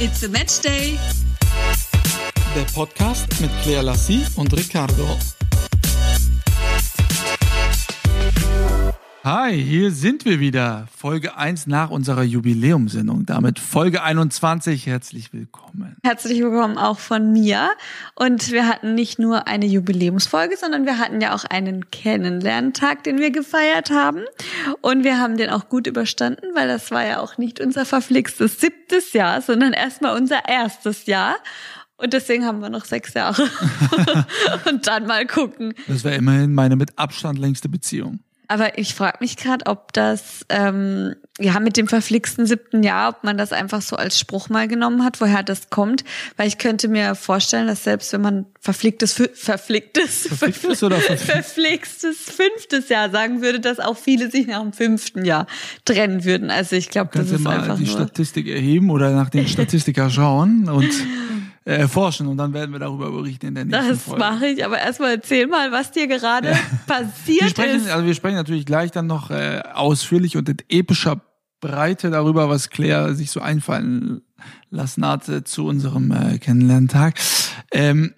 It's a Match Day. Der Podcast mit Claire Lassie und Ricardo. Hi, hier sind wir wieder. Folge 1 nach unserer Jubiläumsendung. Damit Folge 21. Herzlich willkommen. Herzlich willkommen auch von mir. Und wir hatten nicht nur eine Jubiläumsfolge, sondern wir hatten ja auch einen Kennenlerntag, den wir gefeiert haben. Und wir haben den auch gut überstanden, weil das war ja auch nicht unser verflixtes siebtes Jahr, sondern erstmal unser erstes Jahr. Und deswegen haben wir noch sechs Jahre. und dann mal gucken. Das wäre immerhin meine mit Abstand längste Beziehung. Aber ich frage mich gerade, ob das ähm, ja mit dem verflixten siebten Jahr, ob man das einfach so als Spruch mal genommen hat, woher das kommt. Weil ich könnte mir vorstellen, dass selbst wenn man verflicktes, verflicktes, verflicktes oder verflixtes fünftes Jahr sagen würde, dass auch viele sich nach dem fünften Jahr trennen würden. Also ich glaube, das ist mal einfach die nur Statistik erheben oder nach den Statistiker schauen und erforschen und dann werden wir darüber berichten in der nächsten Das Folge. mache ich, aber erstmal erzähl mal, was dir gerade passiert Wir sprechen, ist. also wir sprechen natürlich gleich dann noch äh, ausführlich und in epischer Breite darüber, was Claire sich so einfallen lassen hatte zu unserem äh, Kennenlerntag. Ähm,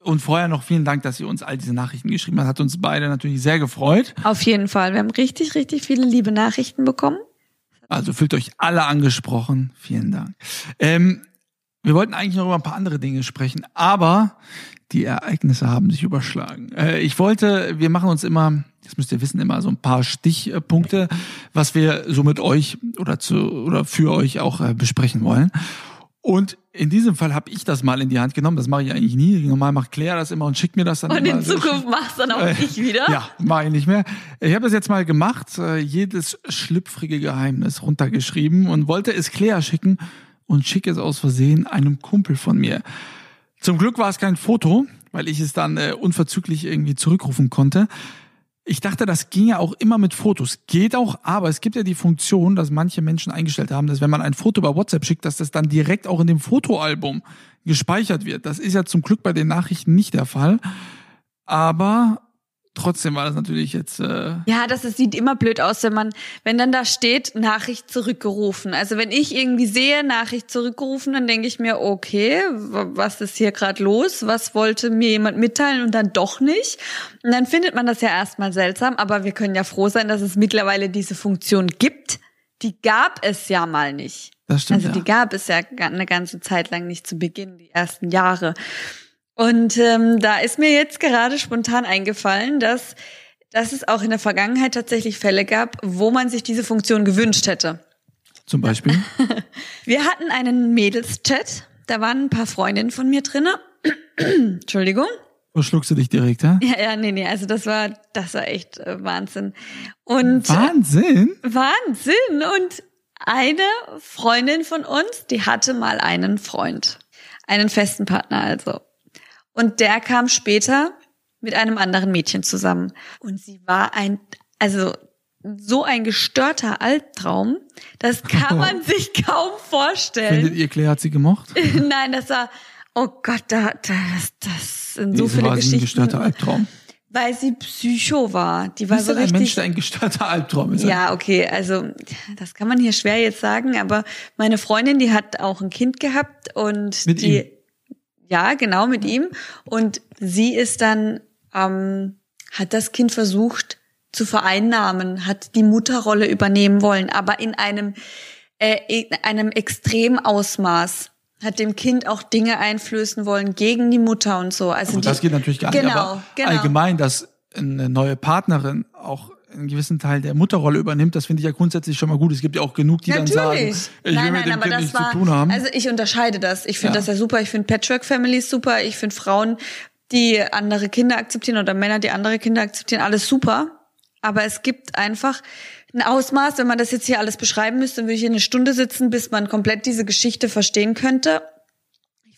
und vorher noch vielen Dank, dass ihr uns all diese Nachrichten geschrieben habt. Hat uns beide natürlich sehr gefreut. Auf jeden Fall. Wir haben richtig, richtig viele liebe Nachrichten bekommen. Also fühlt euch alle angesprochen. Vielen Dank. Ähm, wir wollten eigentlich noch über ein paar andere Dinge sprechen, aber die Ereignisse haben sich überschlagen. Äh, ich wollte, wir machen uns immer, das müsst ihr wissen, immer so ein paar Stichpunkte, was wir so mit euch oder zu oder für euch auch äh, besprechen wollen. Und in diesem Fall habe ich das mal in die Hand genommen. Das mache ich eigentlich nie. Normal macht Claire das immer und schickt mir das dann Und immer. in Zukunft machst dann auch Äh, ich wieder. Ja, mache ich nicht mehr. Ich habe das jetzt mal gemacht, äh, jedes schlüpfrige Geheimnis runtergeschrieben und wollte es Claire schicken und schicke es aus Versehen einem Kumpel von mir. Zum Glück war es kein Foto, weil ich es dann äh, unverzüglich irgendwie zurückrufen konnte. Ich dachte, das ginge auch immer mit Fotos. Geht auch, aber es gibt ja die Funktion, dass manche Menschen eingestellt haben, dass wenn man ein Foto über WhatsApp schickt, dass das dann direkt auch in dem Fotoalbum gespeichert wird. Das ist ja zum Glück bei den Nachrichten nicht der Fall. Aber trotzdem war das natürlich jetzt. Äh, Ja, das, das sieht immer blöd aus, wenn man, wenn dann da steht, Nachricht zurückgerufen. Also wenn ich irgendwie sehe, Nachricht zurückgerufen, dann denke ich mir, okay, was ist hier gerade los? Was wollte mir jemand mitteilen und dann doch nicht? Und dann findet man das ja erstmal seltsam, aber wir können ja froh sein, dass es mittlerweile diese Funktion gibt. Die gab es ja mal nicht. das stimmt. Also ja. die gab es ja eine ganze Zeit lang nicht zu Beginn, die ersten Jahre. Und ähm, da ist mir jetzt gerade spontan eingefallen, dass, dass es auch in der Vergangenheit tatsächlich Fälle gab, wo man sich diese Funktion gewünscht hätte. Zum Beispiel. Wir hatten einen Mädels-Chat, da waren ein paar Freundinnen von mir drinne. Entschuldigung. Verschluckst du dich direkt, ja? Ja, ja, nee, nee, also das war, das war echt äh, Wahnsinn. Und Wahnsinn! Wahnsinn. Und eine Freundin von uns, die hatte mal einen Freund. Einen festen Partner also. Und der kam später mit einem anderen Mädchen zusammen. Und sie war ein, also so ein gestörter Albtraum, das kann man sich kaum vorstellen. Findet ihr, Claire hat sie gemocht? Nein, das war, oh Gott, da, das, das sind so Wieso viele war sie ein Geschichten. gestörter Albtraum. Weil sie Psycho war. Die war Ist so denn ein richtig. Mensch, der ein gestörter Albtraum ist? Ja, okay, also das kann man hier schwer jetzt sagen, aber meine Freundin, die hat auch ein Kind gehabt und Mit die, ihm? Ja, genau mit ihm und sie ist dann ähm, hat das Kind versucht zu vereinnahmen, hat die Mutterrolle übernehmen wollen, aber in einem äh, in einem Extremausmaß hat dem Kind auch Dinge einflößen wollen gegen die Mutter und so. Also die, das geht natürlich gar nicht. genau, Aber genau. allgemein, dass eine neue Partnerin auch einen gewissen Teil der Mutterrolle übernimmt, das finde ich ja grundsätzlich schon mal gut. Es gibt ja auch genug, die dann sagen, Natürlich. ich will nein, mit nein, dem aber Kind das nichts war, zu tun haben. also ich unterscheide das. Ich finde Ja. das ja super. Ich finde Patchwork-Families super. Ich finde Frauen, die andere Kinder akzeptieren oder Männer, die andere Kinder akzeptieren, alles super. Aber es gibt einfach ein Ausmaß, wenn man das jetzt hier alles beschreiben müsste, dann würde ich hier eine Stunde sitzen, bis man komplett diese Geschichte verstehen könnte.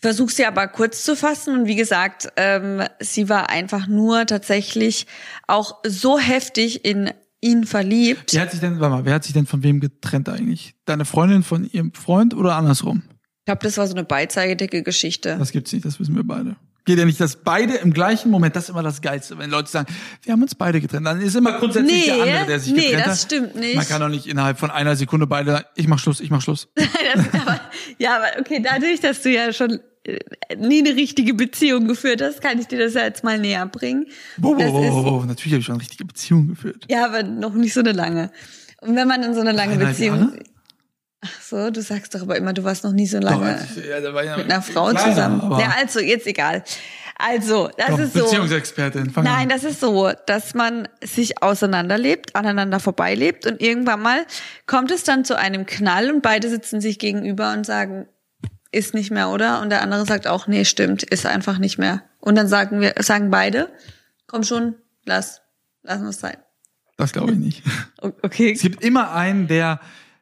Versuche sie aber kurz zu fassen und wie gesagt, ähm, sie war einfach nur tatsächlich auch so heftig in ihn verliebt. wer hat sich denn, warte mal, wer hat sich denn von wem getrennt eigentlich? Deine Freundin von ihrem Freund oder andersrum? Ich glaube, das war so eine beidseitige Geschte. Das gibt's nicht, das wissen wir beide. Geht ja nicht, dass beide im gleichen Moment, das ist immer das Geilste, wenn Leute sagen, wir haben uns beide getrennt, dann ist immer grundsätzlich Nee, der andere, der sich nee, getrennt das hat. stimmt nicht. Man kann doch nicht innerhalb von einer Sekunde beide, sagen, ich mach Schluss, ich mach Schluss. das, aber, ja, aber okay, dadurch, dass du ja schon nie eine richtige Beziehung geführt hast, kann ich dir das ja jetzt mal näher bringen. Wow, wow, ist- wow, wow, natürlich habe ich schon eine richtige Beziehung geführt. Ja, aber noch nicht so eine lange. Und wenn man in so eine lange Dreieinhalb Beziehung. Jahre? Ach so, du sagst doch aber immer, du warst noch nie so Doch, lange ich- ja, ja mit einer Frau kleiner, zusammen. Ja, also, jetzt egal. Also, das doch, ist so. Beziehungsexpertin. Fang Nein, an. das ist so, dass man sich auseinanderlebt, aneinander vorbeilebt und irgendwann mal kommt es dann zu einem Knall und beide sitzen sich gegenüber und sagen, ist nicht mehr, oder? Und der andere sagt auch, nee, stimmt, ist einfach nicht mehr. Und dann sagen wir, sagen beide, komm schon, lass, lass uns sein. Das glaube ich nicht. Okay. Es gibt immer einen, der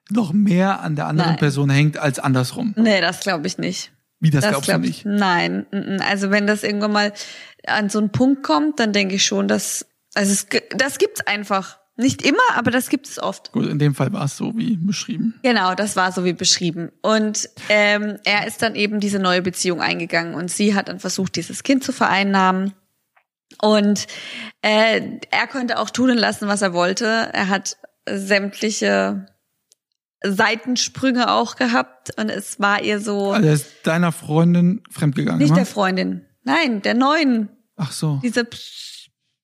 noch mehr an der anderen Nein. Person hängt als andersrum. Nee, das glaube ich nicht. Wie das, Das glaubst du glaube ich. nicht? Nein. Also wenn das irgendwann mal an so einen Punkt kommt, dann denke ich schon, dass also es, das gibt's einfach. Nicht immer, aber das gibt es oft. Gut, in dem Fall war es so wie beschrieben. Genau, das war so wie beschrieben. Und ähm, er ist dann eben diese neue Beziehung eingegangen und sie hat dann versucht, dieses Kind zu vereinnahmen. Und äh, er konnte auch tun und lassen, was er wollte. Er hat sämtliche Seitensprünge auch gehabt und es war ihr so Also er ist deiner Freundin fremdgegangen. nicht ne? der Freundin, nein, der neuen, Ach so. diese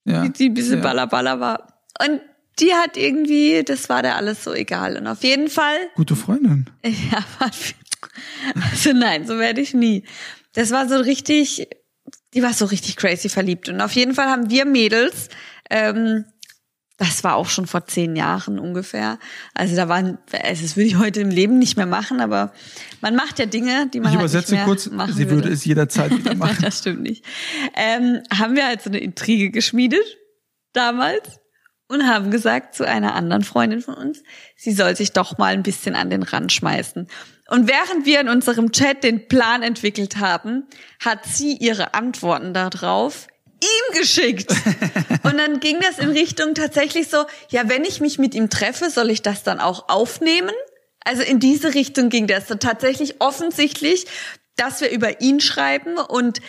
Ja. die, die bisschen Ja. ballerballer war. Und die hat irgendwie, das war der alles so egal. Und auf jeden Fall Gute Freundin. Ja, also nein, so werde ich nie. Das war so richtig, die war so richtig crazy verliebt. Und auf jeden Fall haben wir Mädels, ähm, das war auch schon vor zehn Jahren ungefähr. Also da waren, also das würde ich heute im Leben nicht mehr machen, aber man macht ja Dinge, die man Ich halt nicht übersetze mehr kurz, machen sie würde es jederzeit wieder machen. das stimmt nicht. Ähm, haben wir halt so eine Intrige geschmiedet damals und haben gesagt zu einer anderen Freundin von uns, sie soll sich doch mal ein bisschen an den Rand schmeißen. Und während wir in unserem Chat den Plan entwickelt haben, hat sie ihre Antworten darauf ihm geschickt. Und dann ging das in Richtung tatsächlich so, ja, wenn ich mich mit ihm treffe, soll ich das dann auch aufnehmen? Also in diese Richtung ging das. So tatsächlich offensichtlich, dass wir über ihn schreiben und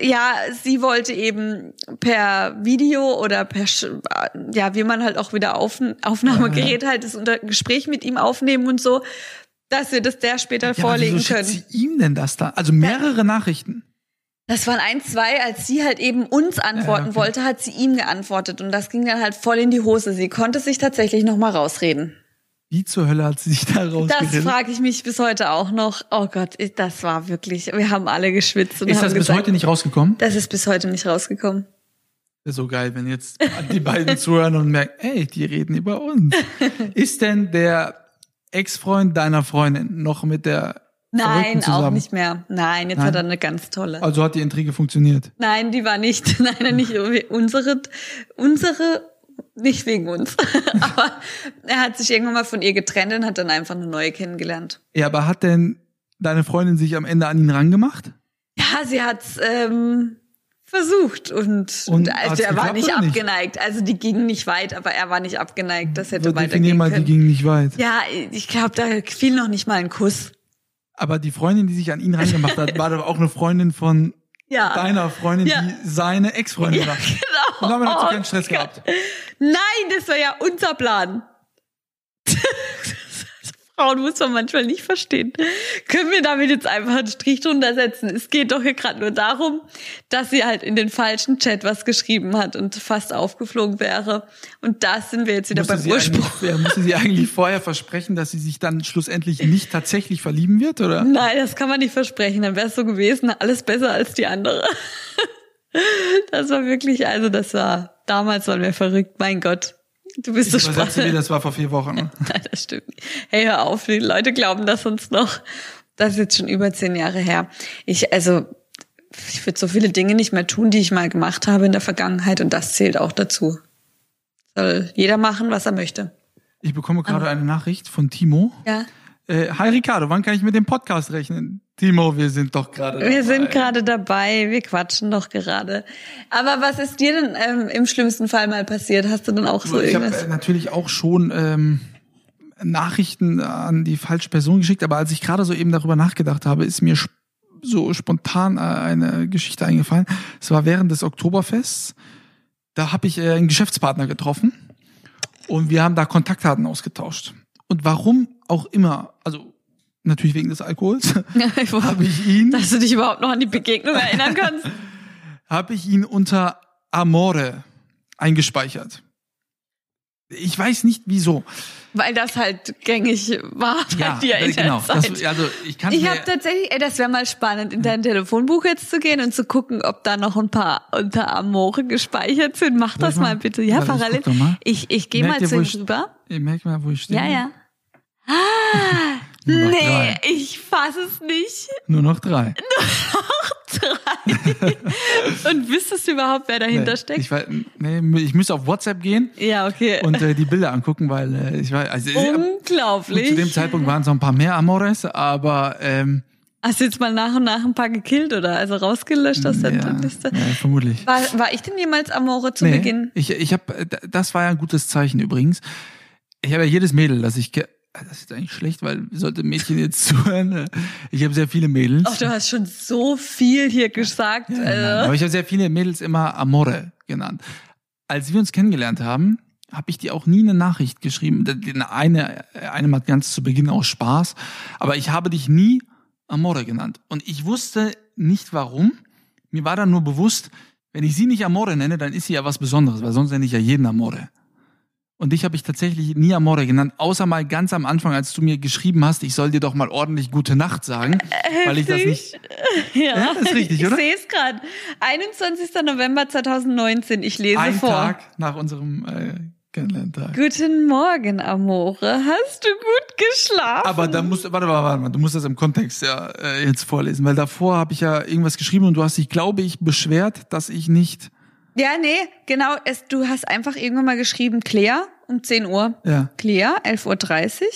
ja, sie wollte eben per Video oder per, ja, wie man halt auch wieder auf, Aufnahmegerät halt das unter Gespräch mit ihm aufnehmen und so, dass wir das der später Ja, vorlegen wieso schickt können. sie ihm denn das da? Also mehrere Nachrichten. Das waren ein, zwei, als sie halt eben uns antworten Ja, okay. wollte, hat sie ihm geantwortet und das ging dann halt voll in die Hose. Sie konnte sich tatsächlich noch mal rausreden. Wie zur Hölle hat sie sich da Das rausgeredet? frage ich mich bis heute auch noch. Oh Gott, das war wirklich, wir haben alle geschwitzt und Ist das bis gesagt, heute nicht rausgekommen? das ist bis heute nicht rausgekommen. Wäre so geil, wenn jetzt die beiden zuhören und merken, ey, die reden über uns. Ist denn der Ex-Freund deiner Freundin noch mit der Nein, auch nicht mehr. Nein, jetzt Nein? hat er eine ganz tolle. Also hat die Intrige funktioniert. Nein, die war nicht, nein, nicht unsere, unsere, nicht wegen uns. Aber er hat sich irgendwann mal von ihr getrennt und hat dann einfach eine neue kennengelernt. Ja, aber hat denn deine Freundin sich am Ende an ihn rangemacht? Ja, sie hat's ähm, versucht und, Und und also er war nicht oder nicht? abgeneigt. Also die ging nicht weit, aber er war nicht abgeneigt. Das hätte So, weitergehen mal, die können. ging nicht weit. Ja, ich glaube, da fiel noch nicht mal ein Kuss. Aber die Freundin, die sich an ihn rangemacht hat, war doch auch eine Freundin von Ja. deiner Freundin, Ja. die seine Ex-Freundin war. Genau. Und damit hat sie Oh keinen Stress gehabt. Nein, das war ja unser Plan. Frauen muss man manchmal nicht verstehen. Können wir damit jetzt einfach einen Strich drunter setzen? Es geht doch hier gerade nur darum, dass sie halt in den falschen Chat was geschrieben hat und fast aufgeflogen wäre. Und da sind wir jetzt wieder Musste beim Ursprung. ja, musste sie eigentlich vorher versprechen, dass sie sich dann schlussendlich nicht tatsächlich verlieben wird, oder? Nein, das kann man nicht versprechen. Dann wäre es so gewesen, alles besser als die andere. Das war wirklich, also das war, damals waren wir verrückt, mein Gott. Du bist so Ich übersetze sprachlos. das war vor vier Wochen. Ne? Nein, das stimmt nicht. Hey, hör auf, die Leute glauben das uns noch. Das ist jetzt schon über zehn Jahre her. Ich, also, ich würde so viele Dinge nicht mehr tun, die ich mal gemacht habe in der Vergangenheit und das zählt auch dazu. Soll jeder machen, was er möchte. Ich bekomme gerade eine Nachricht von Timo. Ja. Äh, Hi Ricardo, wann kann ich mit dem Podcast rechnen? Timo, wir sind doch gerade Wir dabei. sind gerade dabei, wir quatschen doch gerade. Aber was ist dir denn ähm, im schlimmsten Fall mal passiert? Hast du denn auch so ich habe irgendwas? äh, natürlich auch schon ähm, Nachrichten an die falsche Person geschickt, aber als ich gerade so eben darüber nachgedacht habe, ist mir so spontan äh, eine Geschichte eingefallen. Es war während des Oktoberfests. Da habe ich äh, einen Geschäftspartner getroffen und wir haben da Kontaktdaten ausgetauscht. Und warum auch immer, also natürlich wegen des Alkohols, habe ich ihn, Dass du dich überhaupt noch an die Begegnung erinnern kannst. habe ich ihn unter Amore eingespeichert. Ich weiß nicht wieso. Weil das halt gängig war bei dir in genau. der Zeit. Das, also ich kann ich habe tatsächlich, ey, das wäre mal spannend, in dein Telefonbuch jetzt zu gehen und zu gucken, ob da noch ein paar unter Amore gespeichert sind. Mach das ich mal? mal bitte. Ja, ich parallel. mal. Ich, ich gehe mal zu ihm ich- rüber. ich merke mal, wo ich stehe. Ja, ja. Ah, Nur noch nee, drei. ich fass es nicht. Nur noch drei. Drei. und wüsstest du überhaupt, wer dahinter Nee, steckt? Ich, nee, ich müsste auf WhatsApp gehen ja, okay. und äh, die Bilder angucken, weil äh, ich weiß, also äh, Unglaublich. zu dem Zeitpunkt waren es noch ein paar mehr Amores, aber ähm, Hast du jetzt mal nach und nach ein paar gekillt oder also rausgelöscht aus der ja, Liste? ja, vermutlich. War, war ich denn jemals Amore zu Nee, Beginn? ich, ich habe, das war ja ein gutes Zeichen übrigens. Ich habe ja jedes Mädel, das ich, das ist eigentlich schlecht, weil sollte Mädchen jetzt zuhören. Ich habe sehr viele Mädels. Ach, du hast schon so viel hier gesagt. Nein, also. aber ich habe sehr viele Mädels immer Amore genannt. Als wir uns kennengelernt haben, habe ich dir auch nie eine Nachricht geschrieben. Eine, eine mal ganz zu Beginn aus Spaß, aber ich habe dich nie Amore genannt. Und ich wusste nicht warum. Mir war dann nur bewusst, wenn ich sie nicht Amore nenne, dann ist sie ja was Besonderes, weil sonst nenne ich ja jeden Amore. Und dich habe ich tatsächlich nie Amore genannt, außer mal ganz am Anfang, als du mir geschrieben hast, ich soll dir doch mal ordentlich gute Nacht sagen, weil ich das nicht. Ja, Ja, das ist richtig, oder? Ich sehe es gerade. 21. November 2019. Ich lese Ein vor. Tag nach unserem äh, Kennenlerntag. Guten Morgen, Amore. Hast du gut geschlafen? Aber da musst warte, warte, warte mal, du musst das im Kontext ja äh, jetzt vorlesen, weil davor habe ich ja irgendwas geschrieben und du hast dich, glaube ich, beschwert, dass ich nicht. ja, nee, genau. Es, du hast einfach irgendwann mal geschrieben, Claire, um 10 Uhr. Ja. Claire, 11.30 Uhr.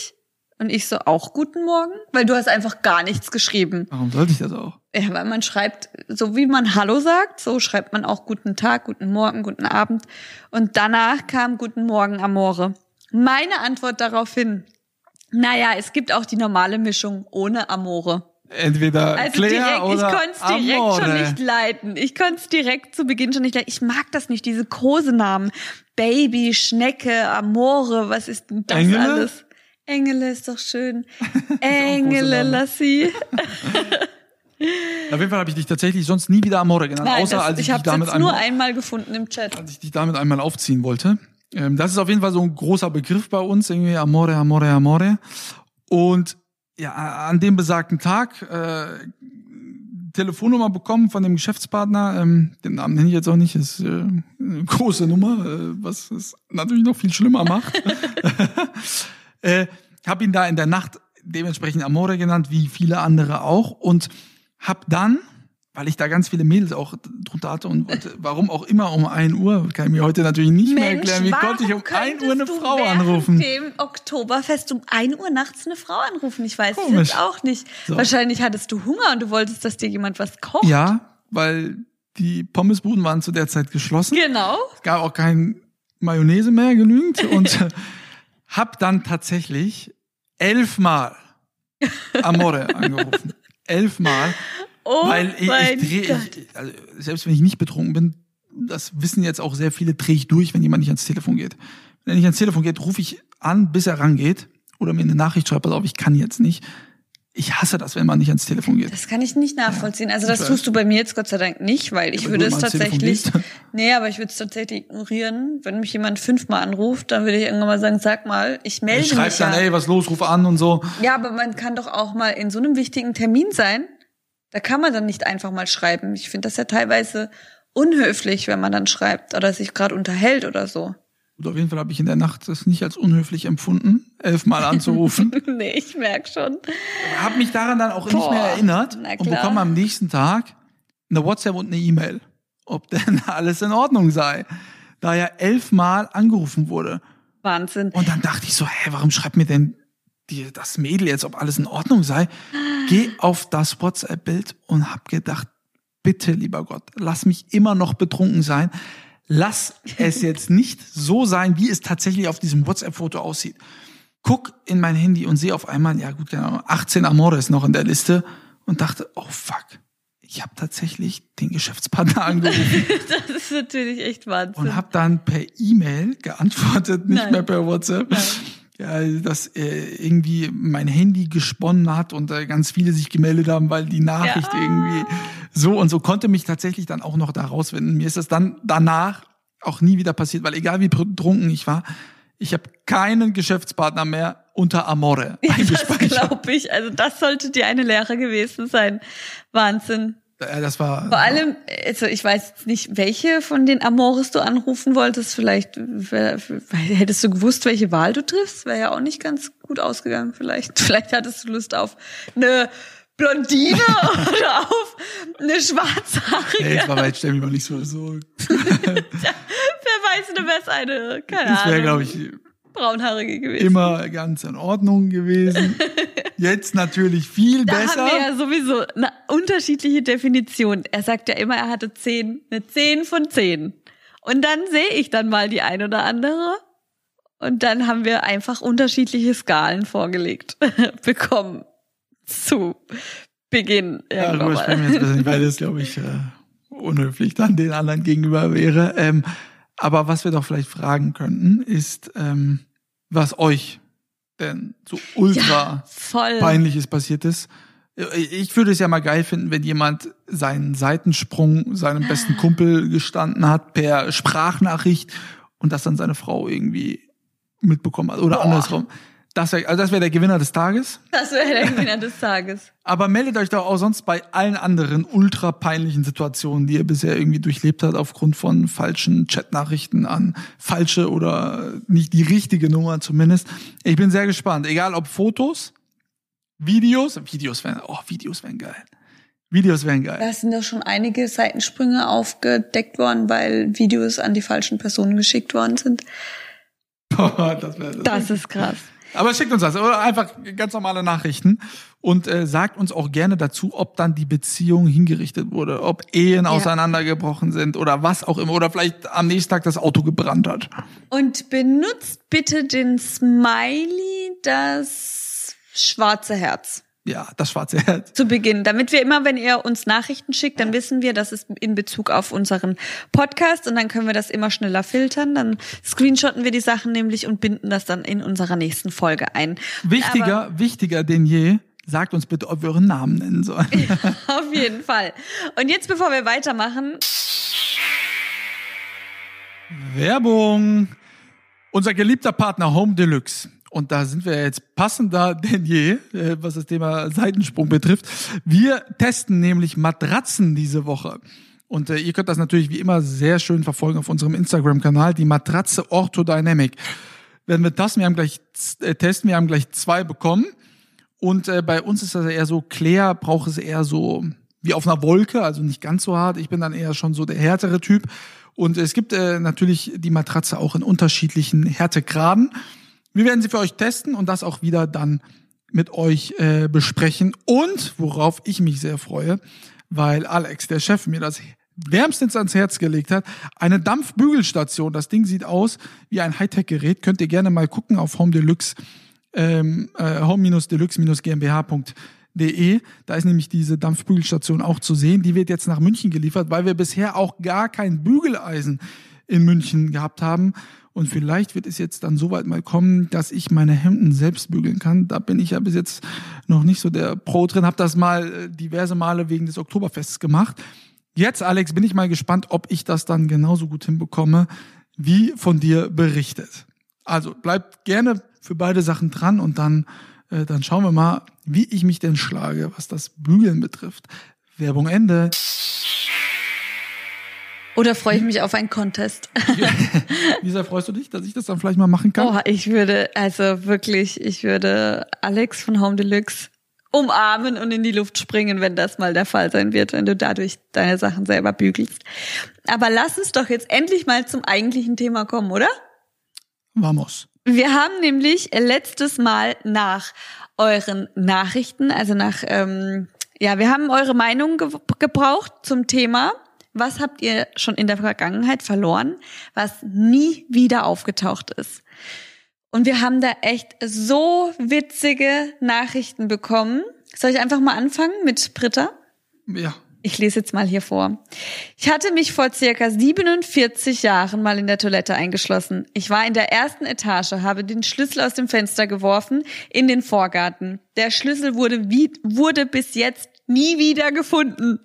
Und ich so, auch guten Morgen? Weil du hast einfach gar nichts geschrieben. Warum sollte ich das auch? Ja, weil man schreibt, so wie man Hallo sagt, so schreibt man auch guten Tag, guten Morgen, guten Abend. Und danach kam guten Morgen, Amore. Meine Antwort daraufhin, naja, es gibt auch die normale Mischung ohne Amore. Entweder Also Claire direkt, ich oder konnte es direkt Amore. schon nicht leiten. Ich konnte es direkt zu Beginn schon nicht leiten. Ich mag das nicht, diese Kosenamen. Baby, Schnecke, Amore, was ist denn das Engele? alles? Engele ist doch schön. Engele, Kosename. lass sie. Auf jeden Fall habe ich dich tatsächlich sonst nie wieder Amore genannt, Nein, außer das, als ich, ich dich damit jetzt nur einmal, einmal gefunden im Chat. als ich dich damit einmal aufziehen wollte. Ähm, das ist auf jeden Fall so ein großer Begriff bei uns, irgendwie Amore, Amore, Amore. Und ja, an dem besagten Tag äh, Telefonnummer bekommen von dem Geschäftspartner. Ähm, den Namen nenne ich jetzt auch nicht, ist äh, eine große Nummer, äh, was es natürlich noch viel schlimmer macht. äh, hab ihn da in der Nacht dementsprechend Amore genannt, wie viele andere auch. Und hab dann, weil ich da ganz viele Mädels auch drunter hatte und wollte, warum auch immer um 1 Uhr, kann ich mir heute natürlich nicht mehr erklären, wie konnte ich um 1 Uhr eine Frau anrufen? dem Oktoberfest um 1 Uhr nachts eine Frau anrufen? Ich weiß es auch nicht. So. Wahrscheinlich hattest du Hunger und du wolltest, dass dir jemand was kocht. Ja, weil die Pommesbuden waren zu der Zeit geschlossen. Genau. Es gab auch kein Mayonnaise mehr genügend und hab dann tatsächlich elfmal Amore angerufen. Elfmal, Oh weil ich, mein ich Gott. ich, also selbst wenn ich nicht betrunken bin, das wissen jetzt auch sehr viele, drehe ich durch, wenn jemand nicht ans Telefon geht. Wenn er nicht ans Telefon geht, rufe ich an, bis er rangeht oder mir eine Nachricht schreibt, pass auf, ich kann jetzt nicht. Ich hasse das, wenn man nicht ans Telefon geht. Das kann ich nicht nachvollziehen. Also ich das tust du bei mir jetzt Gott sei Dank nicht, weil ich aber würde es tatsächlich, nee, aber ich würde es tatsächlich ignorieren. Wenn mich jemand fünfmal anruft, dann würde ich irgendwann mal sagen, sag mal, ich melde Ich mich dann, ja. ey, was los, ruf an und so. Ja, aber man kann doch auch mal in so einem wichtigen Termin sein. Da kann man dann nicht einfach mal schreiben. Ich finde das ja teilweise unhöflich, wenn man dann schreibt oder sich gerade unterhält oder so. Und auf jeden Fall habe ich in der Nacht das nicht als unhöflich empfunden, elfmal anzurufen. nee, ich merk schon. habe mich daran dann auch nicht Boah, mehr erinnert und bekomme am nächsten Tag eine WhatsApp und eine E-Mail, ob denn alles in Ordnung sei. Da ja elfmal angerufen wurde. Wahnsinn. Und dann dachte ich so, hä, warum schreibt mir denn die, das Mädel jetzt, ob alles in Ordnung sei? Geh auf das WhatsApp-Bild und hab gedacht, bitte, lieber Gott, lass mich immer noch betrunken sein. Lass es jetzt nicht so sein, wie es tatsächlich auf diesem WhatsApp-Foto aussieht. Guck in mein Handy und sehe auf einmal, ja gut, genau, 18 Amores noch in der Liste und dachte, oh fuck, ich habe tatsächlich den Geschäftspartner angerufen. das ist natürlich echt Wahnsinn. Und habe dann per E-Mail geantwortet, nicht Nein. mehr per WhatsApp. Nein. Ja, dass äh, irgendwie mein Handy gesponnen hat und äh, ganz viele sich gemeldet haben, weil die Nachricht Ja. irgendwie so und so konnte mich tatsächlich dann auch noch da rausfinden. Mir ist das dann danach auch nie wieder passiert, weil egal wie betrunken ich war, ich habe keinen Geschäftspartner mehr unter Amore Ja, das glaube ich. Also das sollte dir eine Lehre gewesen sein. Wahnsinn. Äh, Das war Vor allem, also ich weiß jetzt nicht, welche von den Amores du anrufen wolltest. Vielleicht wär, hättest du gewusst, welche Wahl du triffst. Wäre ja auch nicht ganz gut ausgegangen. Vielleicht, vielleicht hattest du Lust auf eine Blondine oder auf eine schwarzhaarige. Ey, jetzt war bei Stell mich mal nicht so. so. Wer weiß, du wärst eine, keine Das wäre, Ahnung, glaube ich, braunhaarige gewesen. immer ganz in Ordnung gewesen. Jetzt natürlich viel Da besser. haben wir ja sowieso eine unterschiedliche Definition. Er sagt ja immer, er hatte zehn, eine zehn von zehn. Und dann sehe ich dann mal die ein oder andere. Und dann haben wir einfach unterschiedliche Skalen vorgelegt bekommen zu Beginn. Ja, darüber sprechen wir jetzt besser nicht, weil das, glaube ich, äh, unhöflich dann den anderen gegenüber wäre. Ähm, aber was wir doch vielleicht fragen könnten, ist, ähm, was euch denn so ultra Ja. Peinliches passiert ist. Ich würde es ja mal geil finden, wenn jemand seinen Seitensprung seinem besten Kumpel gestanden hat per Sprachnachricht und das dann seine Frau irgendwie mitbekommen hat oder Boah. andersrum. Das wäre also das wäre der Gewinner des Tages. Das wäre der Gewinner des Tages. Aber meldet euch doch auch sonst bei allen anderen ultra peinlichen Situationen, die ihr bisher irgendwie durchlebt habt, aufgrund von falschen Chatnachrichten an falsche oder nicht die richtige Nummer zumindest. Ich bin sehr gespannt. Egal ob Fotos, Videos, Videos wären, oh, Videos wären geil. Videos wären geil. Da sind doch schon einige Seitensprünge aufgedeckt worden, weil Videos an die falschen Personen geschickt worden sind. das wär, Das ist krass. Aber schickt uns das oder einfach ganz normale Nachrichten. Und äh, sagt uns auch gerne dazu, ob dann die Beziehung hingerichtet wurde, ob Ehen auseinandergebrochen sind oder was auch immer oder vielleicht am nächsten Tag das Auto gebrannt hat. Und benutzt bitte den Smiley, das schwarze Herz Ja, das schwarze Herz. zu Beginn, damit wir immer, wenn ihr uns Nachrichten schickt, dann wissen wir, das ist in Bezug auf unseren Podcast und dann können wir das immer schneller filtern. Dann screenshotten wir die Sachen nämlich und binden das dann in unserer nächsten Folge ein. Wichtiger, wichtiger denn je, sagt uns bitte, ob wir euren Namen nennen sollen. Auf jeden Fall. Und jetzt, bevor wir weitermachen, Werbung. Unser geliebter Partner Home Deluxe. Und da sind wir jetzt passender denn je, äh, was das Thema Seitensprung betrifft. Wir testen nämlich Matratzen diese Woche. Und äh, ihr könnt das natürlich wie immer sehr schön verfolgen auf unserem Instagram-Kanal, die Matratze Orthodynamic. Werden wir testen, wir haben gleich äh, testen, wir haben gleich zwei bekommen. Und äh, bei uns ist das eher so, Claire braucht es eher so wie auf einer Wolke, also nicht ganz so hart. Ich bin dann eher schon so der härtere Typ. Und es gibt äh, natürlich die Matratze auch in unterschiedlichen Härtegraden. Wir werden sie für euch testen und das auch wieder dann mit euch äh, besprechen. Und worauf ich mich sehr freue, weil Alex, der Chef, mir das wärmstens ans Herz gelegt hat, eine Dampfbügelstation. Das Ding sieht aus wie ein Hightech-Gerät. Könnt ihr gerne mal gucken auf Home Deluxe, ähm, äh, home-deluxe-gmbh.de. Da ist nämlich diese Dampfbügelstation auch zu sehen. Die wird jetzt nach München geliefert, weil wir bisher auch gar kein Bügeleisen in München gehabt haben. Und vielleicht wird es jetzt dann so weit mal kommen, dass ich meine Hemden selbst bügeln kann. Da bin ich ja bis jetzt noch nicht so der Pro drin. Hab das mal äh, diverse Male wegen des Oktoberfests gemacht. Jetzt, Alex, bin ich mal gespannt, ob ich das dann genauso gut hinbekomme, wie von dir berichtet. Also bleibt gerne für beide Sachen dran und dann, äh, dann schauen wir mal, wie ich mich denn schlage, was das Bügeln betrifft. Werbung Ende. Oder freue ich mich auf einen Contest? Wie sehr freust du dich, dass ich das dann vielleicht mal machen kann? Oh, ich würde, also wirklich, ich würde Alex von Home Deluxe umarmen und in die Luft springen, wenn das mal der Fall sein wird, wenn du dadurch deine Sachen selber bügelst. Aber lass uns doch jetzt endlich mal zum eigentlichen Thema kommen, oder? Vamos. Wir haben nämlich letztes Mal nach euren Nachrichten, also nach, ähm, ja, wir haben eure Meinung ge gebraucht zum Thema. Was habt ihr schon in der Vergangenheit verloren, was nie wieder aufgetaucht ist? Und wir haben da echt so witzige Nachrichten bekommen. Soll ich einfach mal anfangen mit Britta? Ja. Ich lese jetzt mal hier vor. Ich hatte mich vor circa 47 Jahren mal in der Toilette eingeschlossen. Ich war in der ersten Etage, habe den Schlüssel aus dem Fenster geworfen in den Vorgarten. Der Schlüssel wurde, wie, wurde bis jetzt nie wieder gefunden.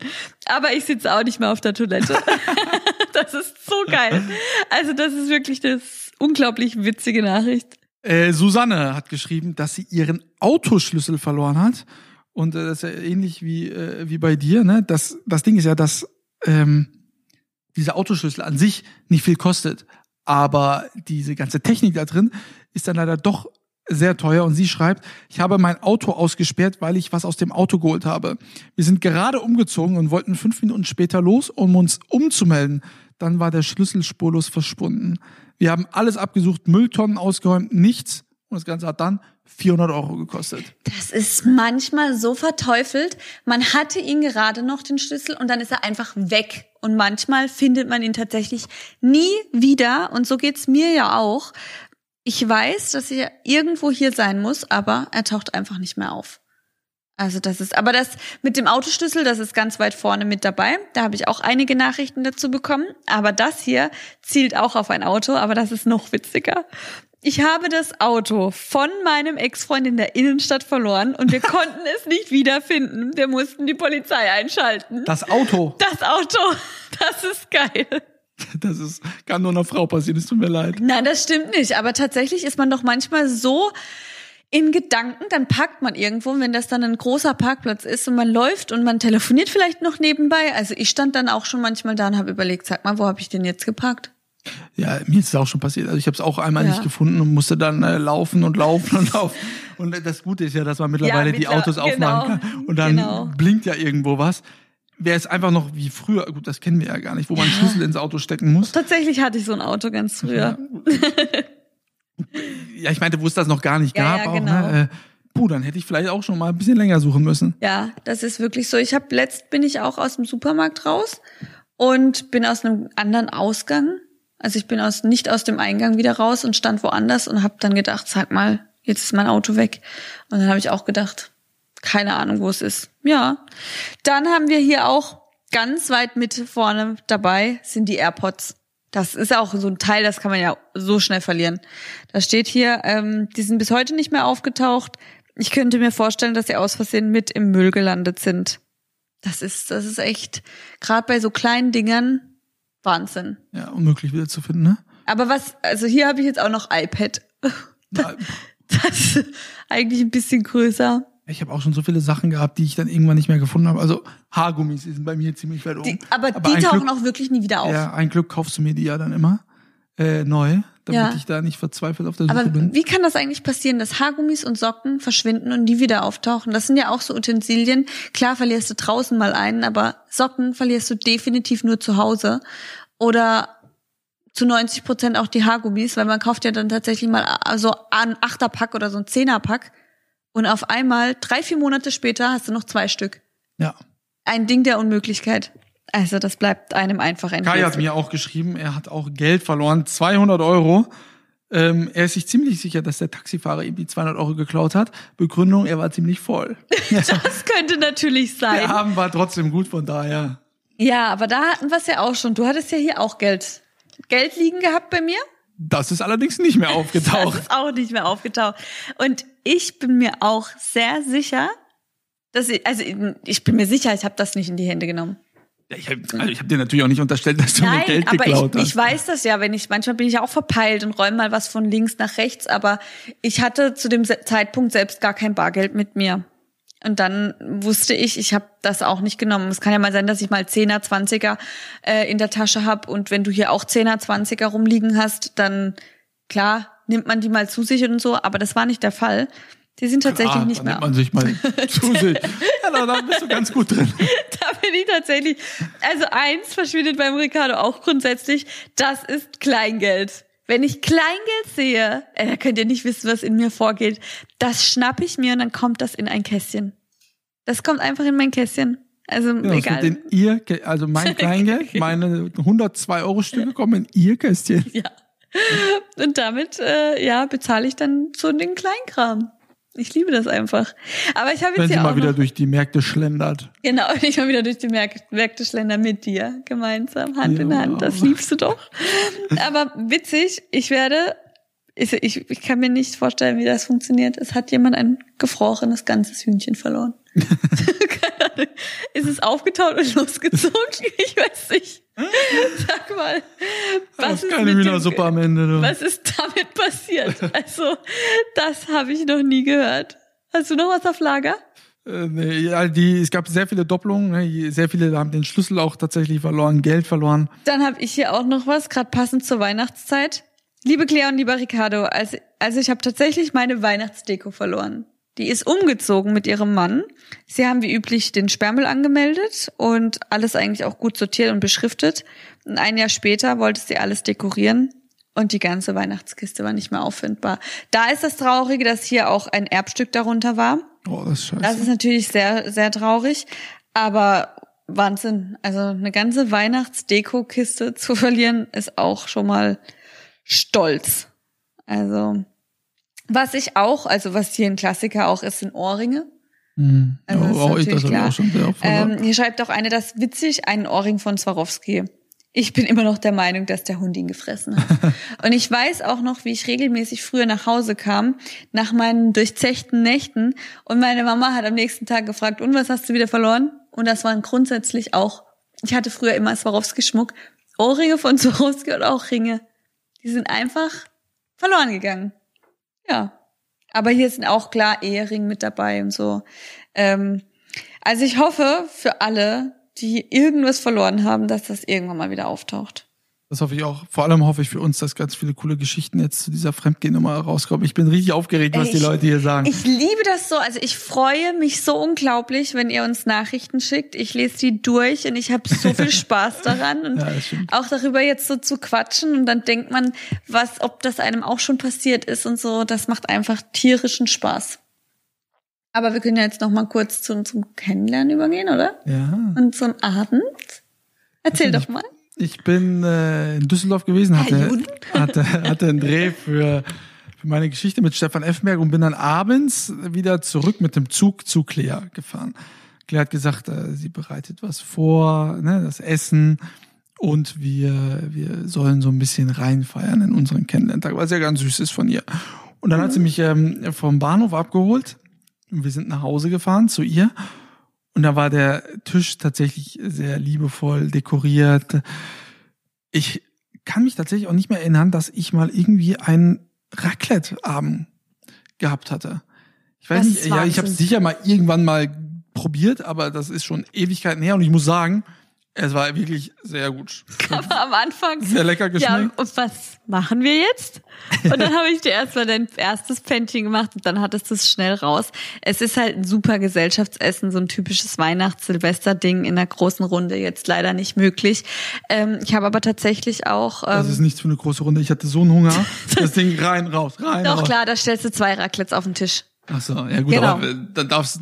Aber ich sitze auch nicht mehr auf der Toilette. das ist so geil. Also das ist wirklich eine unglaublich witzige Nachricht. Äh, Susanne hat geschrieben, dass sie ihren Autoschlüssel verloren hat. Und äh, das ist ja ähnlich wie, äh, wie bei dir. Ne? Das, das Ding ist ja, dass ähm, dieser Autoschlüssel an sich nicht viel kostet. Aber diese ganze Technik da drin ist dann leider doch sehr teuer und sie schreibt, ich habe mein Auto ausgesperrt, weil ich was aus dem Auto geholt habe. Wir sind gerade umgezogen und wollten fünf Minuten später los, um uns umzumelden. Dann war der Schlüssel spurlos verschwunden. Wir haben alles abgesucht, Mülltonnen ausgeräumt, nichts. Und das Ganze hat dann 400 Euro gekostet. Das ist manchmal so verteufelt. Man hatte ihn gerade noch, den Schlüssel, und dann ist er einfach weg. Und manchmal findet man ihn tatsächlich nie wieder. Und so geht's mir ja auch. Ich weiß, dass er irgendwo hier sein muss, aber er taucht einfach nicht mehr auf. Also das ist, aber das mit dem Autoschlüssel, das ist ganz weit vorne mit dabei. Da habe ich auch einige Nachrichten dazu bekommen. Aber das hier zielt auch auf ein Auto, aber das ist noch witziger. Ich habe das Auto von meinem Ex-Freund in der Innenstadt verloren und wir konnten es nicht wiederfinden. Wir mussten die Polizei einschalten. Das Auto. Das Auto. Das ist geil. Das ist, kann nur einer Frau passieren, es tut mir leid. Nein, das stimmt nicht. Aber tatsächlich ist man doch manchmal so in Gedanken, dann parkt man irgendwo, wenn das dann ein großer Parkplatz ist und man läuft und man telefoniert vielleicht noch nebenbei. Also ich stand dann auch schon manchmal da und habe überlegt, sag mal, wo habe ich denn jetzt geparkt? Ja, mir ist es auch schon passiert. Also ich habe es auch einmal ja. nicht gefunden und musste dann äh, laufen und laufen und laufen. Und das Gute ist ja, dass man mittlerweile ja, die Autos genau, aufmachen kann und dann genau. blinkt ja irgendwo was. Wäre es einfach noch wie früher, gut, das kennen wir ja gar nicht, wo man ja. Schlüssel ins Auto stecken muss. Tatsächlich hatte ich so ein Auto ganz früher. Ja, ich meinte, wo es das noch gar nicht gab. Ja, genau. auch, ne? Puh, dann hätte ich vielleicht auch schon mal ein bisschen länger suchen müssen. Ja, das ist wirklich so. Ich habe letzt bin ich auch aus dem Supermarkt raus und bin aus einem anderen Ausgang also ich bin aus, nicht aus dem Eingang wieder raus und stand woanders und habe dann gedacht, sag mal, jetzt ist mein Auto weg. Und dann habe ich auch gedacht, keine Ahnung, wo es ist. Ja. Dann haben wir hier auch ganz weit mit vorne dabei sind die AirPods. Das ist auch so ein Teil, das kann man ja so schnell verlieren. Da steht hier, ähm, die sind bis heute nicht mehr aufgetaucht. Ich könnte mir vorstellen, dass sie aus Versehen mit im Müll gelandet sind. Das ist, das ist echt, gerade bei so kleinen Dingern, Wahnsinn. Ja, unmöglich wieder zu finden, ne? Aber was, also hier habe ich jetzt auch noch iPad. Das, das ist eigentlich ein bisschen größer. Ich habe auch schon so viele Sachen gehabt, die ich dann irgendwann nicht mehr gefunden habe. Also Haargummis sind bei mir ziemlich weit oben. Die, aber, aber, die tauchen Glück, auch wirklich nie wieder auf. Ja, ein Glück kaufst du mir die ja dann immer äh, neu, damit ja. ich da nicht verzweifelt auf der Suche aber bin. Wie kann das eigentlich passieren, dass Haargummis und Socken verschwinden und die wieder auftauchen? Das sind ja auch so Utensilien. Klar verlierst du draußen mal einen, aber Socken verlierst du definitiv nur zu Hause. Oder zu 90 Prozent auch die Haargummis, weil man kauft ja dann tatsächlich mal so ein Achterpack oder so ein Zehnerpack und auf einmal drei, vier Monate später hast du noch zwei Stück. Ja. Ein Ding der Unmöglichkeit. Also das bleibt einem einfach ein. Kai hat mir auch geschrieben, er hat auch Geld verloren, 200 Euro. Ähm, er ist sich ziemlich sicher, dass der Taxifahrer ihm die 200 Euro geklaut hat. Begründung, er war ziemlich voll. das könnte natürlich sein. Der Abend war trotzdem gut, von daher. Ja, aber da hatten wir es ja auch schon. Du hattest ja hier auch Geld, Geld liegen gehabt bei mir. Das ist allerdings nicht mehr aufgetaucht. das ist auch nicht mehr aufgetaucht. Und ich bin mir auch sehr sicher, dass ich, also ich bin mir sicher, ich habe das nicht in die Hände genommen. Ja, ich habe also hab dir natürlich auch nicht unterstellt, dass du Nein, mir Geld aber geklaut ich, hast. ich weiß das ja, wenn ich manchmal bin ich auch verpeilt und räume mal was von links nach rechts, aber ich hatte zu dem Zeitpunkt selbst gar kein Bargeld mit mir. Und dann wusste ich, ich habe das auch nicht genommen. Es kann ja mal sein, dass ich mal 10er, 20er äh, in der Tasche habe und wenn du hier auch 10er, 20er rumliegen hast, dann klar nimmt man die mal zu sich und so, aber das war nicht der Fall. Die sind tatsächlich Klar, nicht mehr. Nimmt man sich mal zu sich. Ja, da bist du ganz gut drin. da bin ich tatsächlich. Also eins verschwindet beim Ricardo auch grundsätzlich. Das ist Kleingeld. Wenn ich Kleingeld sehe, äh, da könnt ihr nicht wissen, was in mir vorgeht. Das schnapp ich mir und dann kommt das in ein Kästchen. Das kommt einfach in mein Kästchen. Also ja, egal. Den ihr, also mein Kleingeld, meine 102 Euro Stücke kommen in ihr Kästchen. Ja. Und damit, äh, ja, bezahle ich dann so den Kleinkram. Ich liebe das einfach. Aber ich habe jetzt Wenn sie ja mal wieder durch die Märkte schlendert. genau, ich mal wieder durch die Märk- Märkte schlender mit dir gemeinsam, Hand in Ja. Hand. Das liebst du doch. Aber witzig, ich werde, ich, ich, ich kann mir nicht vorstellen, wie das funktioniert. Es hat jemand ein gefrorenes ganzes Hühnchen verloren. Ist es aufgetaut und losgezogen? Ich weiß nicht. Sag mal, was ist mit dem- am Ende. Du. was ist damit passiert? Also, das habe ich noch nie gehört. Hast du noch was auf Lager? Äh, ja, die, es gab sehr viele Doppelungen. Ne? Sehr viele haben den Schlüssel auch tatsächlich verloren, Geld verloren. Dann habe ich hier auch noch was, gerade passend zur Weihnachtszeit. Liebe Claire und lieber Ricardo, also, also ich habe tatsächlich meine Weihnachtsdeko verloren. Die ist umgezogen mit ihrem Mann. Sie haben wie üblich den Sperrmüll angemeldet und alles eigentlich auch gut sortiert und beschriftet. Und ein Jahr später wollte sie alles dekorieren und die ganze Weihnachtskiste war nicht mehr auffindbar. Da ist das Traurige, dass hier auch ein Erbstück darunter war. Oh, das ist scheiße. Das ist natürlich sehr, sehr traurig, aber Wahnsinn. Also eine ganze Weihnachtsdeko-Kiste zu verlieren, ist auch schon mal stolz. Also, was ich auch, also was hier ein Klassiker auch ist, sind Ohrringe. Mhm. Also ist oh, ich, das klar. auch schon sehr oft. Ähm, hier schreibt auch eine, das witzig, einen Ohrring von Swarovski. Ich bin immer noch der Meinung, dass der Hund ihn gefressen hat. Und ich weiß auch noch, wie ich regelmäßig früher nach Hause kam, nach meinen durchzechten Nächten. Und meine Mama hat am nächsten Tag gefragt, und was hast du wieder verloren? Und das waren grundsätzlich auch, ich hatte früher immer Swarovski-Schmuck, Ohrringe von Swarovski und auch Ringe. Die sind einfach verloren gegangen. Ja. Aber hier sind auch klar Ehering mit dabei und so. Ähm, also ich hoffe für alle, die irgendwas verloren haben, dass das irgendwann mal wieder auftaucht. Das hoffe ich auch. Vor allem hoffe ich für uns, dass ganz viele coole Geschichten jetzt zu dieser Fremdgehnummer rauskommen. Ich bin richtig aufgeregt, was Ey, die ich- Leute hier sagen. Ich liebe das so. Also ich freue mich so unglaublich, wenn ihr uns Nachrichten schickt. Ich lese die durch und ich habe so viel Spaß daran und Ja, auch darüber jetzt so zu quatschen und dann denkt man, was, ob das einem auch schon passiert ist und so. Das macht einfach tierischen Spaß. Aber wir können ja jetzt noch mal kurz zum, zum Kennenlernen übergehen, oder? ja. Und zum Abend. Erzähl Ich- doch mal. Ich bin äh, in Düsseldorf gewesen, hatte, hatte, hatte einen Dreh für, für meine Geschichte mit Stefan Effenberg und bin dann abends wieder zurück mit dem Zug zu Claire gefahren. Claire hat gesagt, äh, sie bereitet was vor, ne, das Essen und wir, wir sollen so ein bisschen reinfeiern in unseren Kennenlerntag, was ja ganz süß ist von ihr. Und dann hat sie mich ähm, vom Bahnhof abgeholt und wir sind nach Hause gefahren zu ihr. Und da war der Tisch tatsächlich sehr liebevoll dekoriert. Ich kann mich tatsächlich auch nicht mehr erinnern, dass ich mal irgendwie einen Raclette-Abend gehabt hatte. Ich weiß Das nicht, ja, ich habe sicher mal irgendwann mal probiert, aber das ist schon Ewigkeiten her und ich muss sagen, es war wirklich sehr gut. Aber am Anfang. Sehr lecker Ja, geschmeckt. und was machen wir jetzt? Und dann habe ich dir erstmal dein erstes Pännchen gemacht und dann hattest du es schnell raus. Es ist halt ein super Gesellschaftsessen, so ein typisches Weihnachts-Silvester-Ding in einer großen Runde jetzt leider nicht möglich. Ähm, ich habe aber tatsächlich auch. Das Ähm, ist nichts für eine große Runde. Ich hatte so einen Hunger. Das Ding rein, raus, rein, doch raus. klar, da stellst du zwei Raclettes auf den Tisch. Ach so, ja gut, Genau. aber äh, dann darf es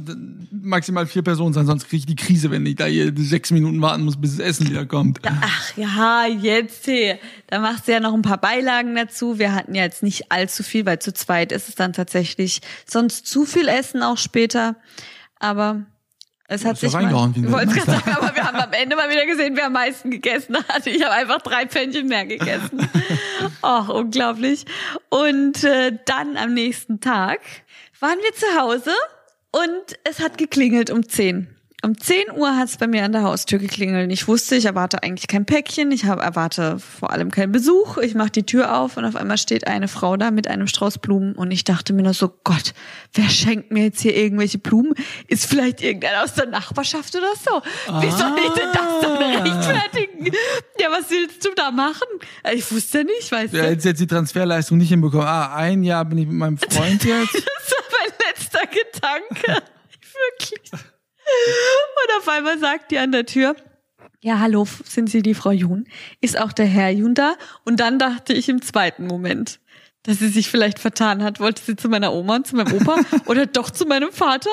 maximal vier Personen sein, sonst kriege ich die Krise, wenn ich da hier sechs Minuten warten muss, bis das Essen wieder kommt. Ach ja, jetzt hier. Da machst du ja noch ein paar Beilagen dazu. Wir hatten ja jetzt nicht allzu viel, weil zu zweit ist es dann tatsächlich sonst zu viel Essen auch später. Aber es hat sich mal, ein wollte gerade sagen, aber wir haben am Ende mal wieder gesehen, wer am meisten gegessen hat. Ich habe einfach drei Pfännchen mehr gegessen. Och, unglaublich. Und äh, dann am nächsten Tag waren wir zu Hause und es hat geklingelt um 10. Um 10 Uhr hat es bei mir an der Haustür geklingelt. Ich wusste, ich erwarte eigentlich kein Päckchen, ich hab, erwarte vor allem keinen Besuch. Ich mache die Tür auf und auf einmal steht eine Frau da mit einem Strauß Blumen und ich dachte mir nur so, Gott, wer schenkt mir jetzt hier irgendwelche Blumen? Ist vielleicht irgendeiner aus der Nachbarschaft oder so? Wie soll ich denn das dann Ah. rechtfertigen? Ja, was willst du da machen? Ich wusste nicht, weißt Du du? hättest jetzt die Transferleistung nicht hinbekommen. Ah, ein Jahr bin ich mit meinem Freund jetzt. Gedanke. Wirklich. Und auf einmal sagt die an der Tür, ja, hallo, sind Sie die Frau Jun? Ist auch der Herr Jun da? Und dann dachte ich im zweiten Moment, dass sie sich vielleicht vertan hat. Wollte sie zu meiner Oma und zu meinem Opa oder doch zu meinem Vater?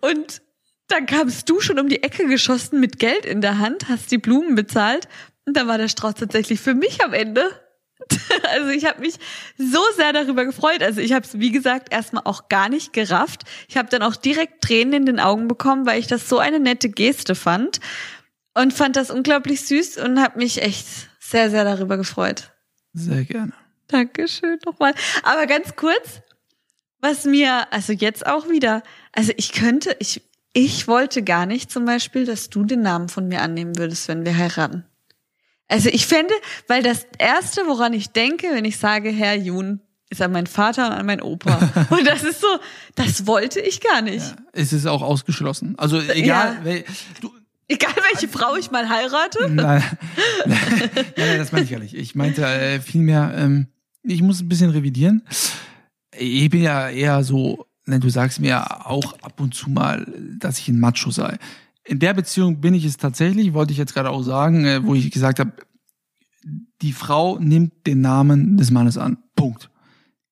Und dann kamst du schon um die Ecke geschossen mit Geld in der Hand, hast die Blumen bezahlt und dann war der Strauß tatsächlich für mich am Ende. Also ich habe mich so sehr darüber gefreut. Also ich habe es, wie gesagt, erstmal auch gar nicht gerafft. Ich habe dann auch direkt Tränen in den Augen bekommen, weil ich das so eine nette Geste fand und fand das unglaublich süß und habe mich echt sehr, sehr darüber gefreut. Sehr gerne. Dankeschön nochmal. Aber ganz kurz, was mir, also jetzt auch wieder, also ich könnte, ich, ich wollte gar nicht zum Beispiel, dass du den Namen von mir annehmen würdest, wenn wir heiraten. Also ich fände, weil das Erste, woran ich denke, wenn ich sage Herr Jun, ist an meinen Vater und an meinen Opa. Und das ist so, das wollte ich gar nicht. Ja, es ist auch ausgeschlossen. Also egal, ja. du, Egal welche Frau ich mal heirate? Nein, nein, nein das meine ich gar nicht. Ich meinte äh, vielmehr, ähm, ich muss ein bisschen revidieren. Ich bin ja eher so, ne, du sagst mir auch ab und zu mal, dass ich ein Macho sei in der Beziehung bin ich es tatsächlich, wollte ich jetzt gerade auch sagen, äh, wo ich gesagt habe, die Frau nimmt den Namen des Mannes an. Punkt.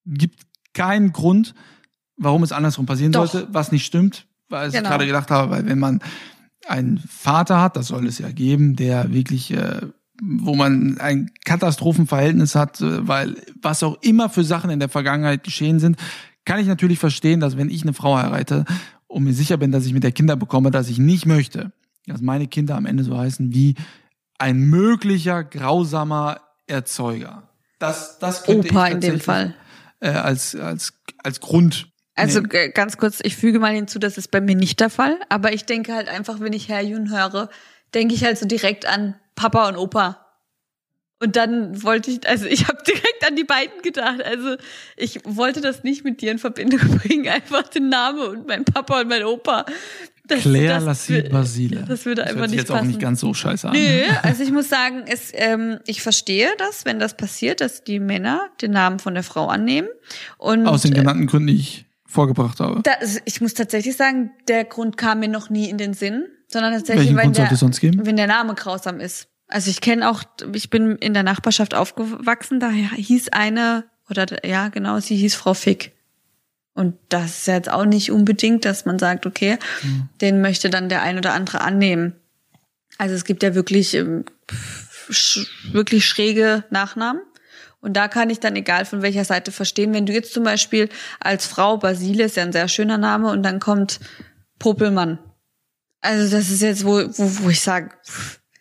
Gibt keinen Grund, warum es andersrum passieren Doch. sollte, was nicht stimmt, weil genau. ich gerade gedacht habe, weil wenn man einen Vater hat, das soll es ja geben, der wirklich, äh, wo man ein Katastrophenverhältnis hat, äh, weil was auch immer für Sachen in der Vergangenheit geschehen sind, kann ich natürlich verstehen, dass wenn ich eine Frau heirate und mir sicher bin, dass ich mit der Kinder bekomme, dass ich nicht möchte, dass meine Kinder am Ende so heißen wie ein möglicher grausamer Erzeuger. Das, das könnte Opa ich in dem Fall. Äh, als, als, als Grund. Also nehmen. ganz kurz, ich füge mal hinzu, das ist bei mir nicht der Fall. Aber ich denke halt einfach, wenn ich Herr Jun höre, denke ich halt so direkt an Papa und Opa. Und dann wollte ich, also ich habe direkt an die beiden gedacht. Also ich wollte das nicht mit dir in Verbindung bringen, einfach den Namen und mein Papa und mein Opa. Das, Claire Lassie Basile. Das würde das einfach nicht jetzt passen. auch nicht ganz so scheiße an. Nö, also ich muss sagen, es, ähm, ich verstehe das, wenn das passiert, dass die Männer den Namen von der Frau annehmen. Und, Aus den äh, genannten Gründen, die ich vorgebracht habe. Da, ich muss tatsächlich sagen, der Grund kam mir noch nie in den Sinn, sondern tatsächlich, Welchen Grund der, es sonst geben? wenn der Name grausam ist. Also ich kenne auch, ich bin in der Nachbarschaft aufgewachsen, da hieß eine, oder ja, genau, sie hieß Frau Fick. Und das ist jetzt auch nicht unbedingt, dass man sagt, okay, mhm. den möchte dann der ein oder andere annehmen. Also es gibt ja wirklich, ähm, wirklich schräge Nachnamen. Und da kann ich dann, egal von welcher Seite, verstehen, wenn du jetzt zum Beispiel als Frau, Basile ist ja ein sehr schöner Name, und dann kommt Popelmann. Also das ist jetzt, wo, wo, wo ich sage,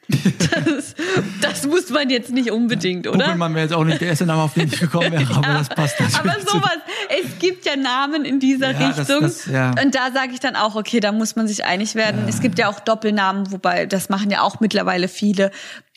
das, das, muss man jetzt nicht unbedingt, oder? Pokémon wäre jetzt auch nicht der erste Name, auf den ich gekommen wäre, aber ja, das passt natürlich. Aber sowas, es gibt ja Namen in dieser ja, Richtung. Das, das, ja. Und da sage ich dann auch, okay, da muss man sich einig werden. Es gibt ja auch Doppelnamen, wobei das machen ja auch mittlerweile viele.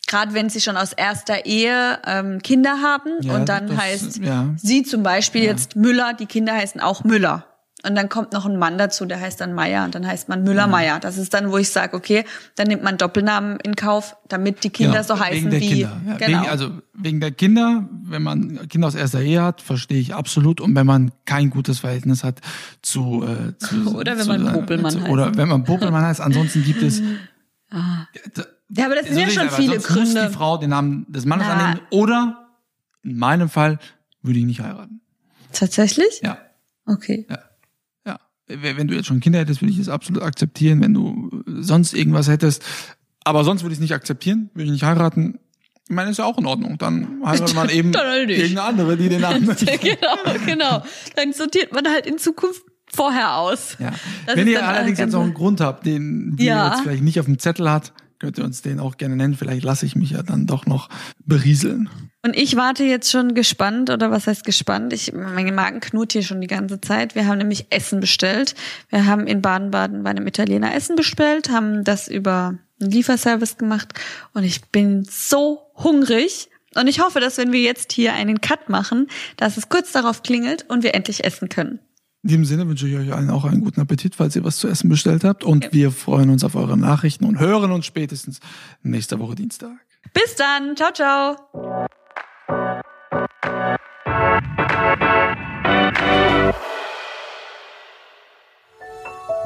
Gerade wenn sie schon aus erster Ehe ähm, Kinder haben und dann heißt sie zum Beispiel jetzt Müller, die Kinder heißen auch Müller. Und dann kommt noch ein Mann dazu, der heißt dann Meier und dann heißt man Müller-Meier. Mhm. Das ist dann, wo ich sage, okay, dann nimmt man Doppelnamen in Kauf, damit die Kinder genau, so heißen wie. Kinder. Ja, genau. Wegen, also wegen der Kinder, wenn man Kinder aus erster Ehe hat, verstehe ich absolut. Und wenn man kein gutes Verhältnis hat zu, äh, zu oder wenn zu, man Popelmann heißt. Oder wenn man Popelmann heißt. Ansonsten gibt es. ah. Ja, aber das sind ja schon viele Gründe. Muss die Frau den Namen des Mannes Na. annehmen. Oder in meinem Fall würde ich nicht heiraten. Tatsächlich? Ja. Okay. Ja wenn du jetzt schon Kinder hättest, würde ich das absolut akzeptieren. Wenn du sonst irgendwas hättest, aber sonst würde ich es nicht akzeptieren, würde ich nicht heiraten. Ich meine, ist ja auch in Ordnung. Dann heiratet man eben halt irgendeine andere, die den Namen Genau, genau. Dann sortiert man halt in Zukunft vorher aus. Ja. Wenn ihr allerdings jetzt noch einen Grund habt, den wir ja. jetzt vielleicht nicht auf dem Zettel hat, könnt ihr uns den auch gerne nennen. Vielleicht lasse ich mich ja dann doch noch berieseln. Und ich warte jetzt schon gespannt, oder was heißt gespannt? Ich, mein Magen knurrt hier schon die ganze Zeit. Wir haben nämlich Essen bestellt. Wir haben in Baden-Baden bei einem Italiener Essen bestellt, haben das über einen Lieferservice gemacht und ich bin so hungrig. Und ich hoffe, dass wenn wir jetzt hier einen Cut machen, dass es kurz darauf klingelt und wir endlich essen können. In diesem Sinne wünsche ich euch allen auch einen guten Appetit, falls ihr was zu essen bestellt habt. Und ja. wir freuen uns auf eure Nachrichten und hören uns spätestens nächste Woche Dienstag. Bis dann. Ciao, ciao.